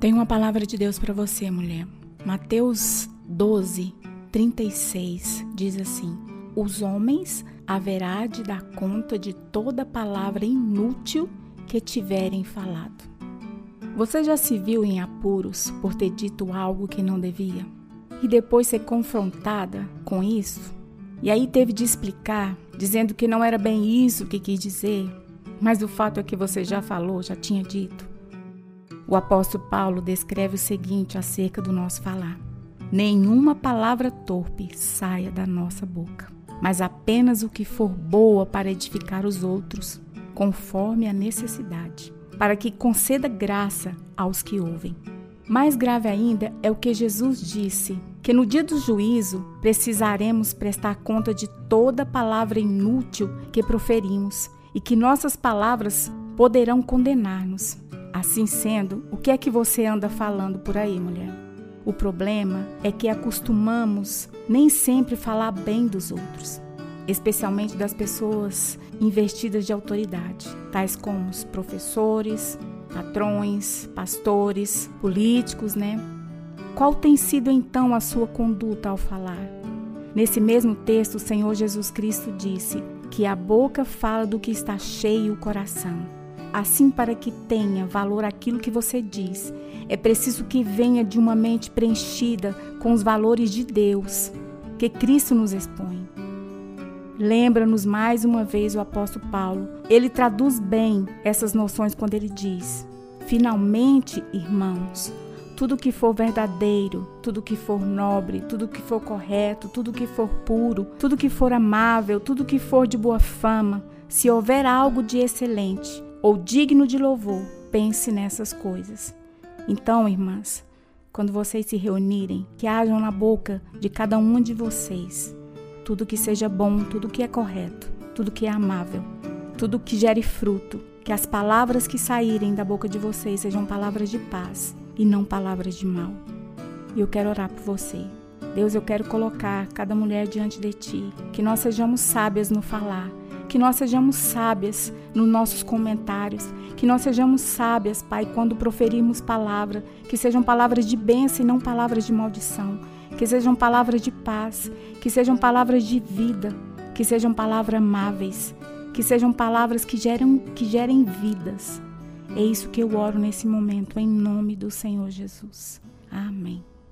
Tem uma palavra de Deus para você, mulher. Mateus 12, 36 diz assim: Os homens haverá de dar conta de toda palavra inútil que tiverem falado. Você já se viu em apuros por ter dito algo que não devia? E depois ser confrontada com isso? E aí teve de explicar, dizendo que não era bem isso que quis dizer, mas o fato é que você já falou, já tinha dito. O apóstolo Paulo descreve o seguinte acerca do nosso falar: Nenhuma palavra torpe saia da nossa boca, mas apenas o que for boa para edificar os outros, conforme a necessidade, para que conceda graça aos que ouvem. Mais grave ainda é o que Jesus disse, que no dia do juízo precisaremos prestar conta de toda palavra inútil que proferimos e que nossas palavras poderão condenar-nos. Assim sendo, o que é que você anda falando por aí, mulher? O problema é que acostumamos nem sempre falar bem dos outros, especialmente das pessoas investidas de autoridade, tais como os professores, patrões, pastores, políticos, né? Qual tem sido então a sua conduta ao falar? Nesse mesmo texto, o Senhor Jesus Cristo disse que a boca fala do que está cheio o coração. Assim, para que tenha valor aquilo que você diz, é preciso que venha de uma mente preenchida com os valores de Deus, que Cristo nos expõe. Lembra-nos mais uma vez o apóstolo Paulo. Ele traduz bem essas noções quando ele diz: Finalmente, irmãos, tudo que for verdadeiro, tudo que for nobre, tudo que for correto, tudo que for puro, tudo que for amável, tudo que for de boa fama, se houver algo de excelente, ou digno de louvor, pense nessas coisas. Então, irmãs, quando vocês se reunirem, que hajam na boca de cada um de vocês tudo que seja bom, tudo que é correto, tudo que é amável, tudo que gere fruto, que as palavras que saírem da boca de vocês sejam palavras de paz e não palavras de mal. E eu quero orar por você. Deus, eu quero colocar cada mulher diante de ti, que nós sejamos sábias no falar, que nós sejamos sábias nos nossos comentários, que nós sejamos sábias, Pai, quando proferirmos palavra, que sejam palavras de bênção e não palavras de maldição, que sejam palavras de paz, que sejam palavras de vida, que sejam palavras amáveis, que sejam palavras que gerem, que gerem vidas. É isso que eu oro nesse momento, em nome do Senhor Jesus. Amém.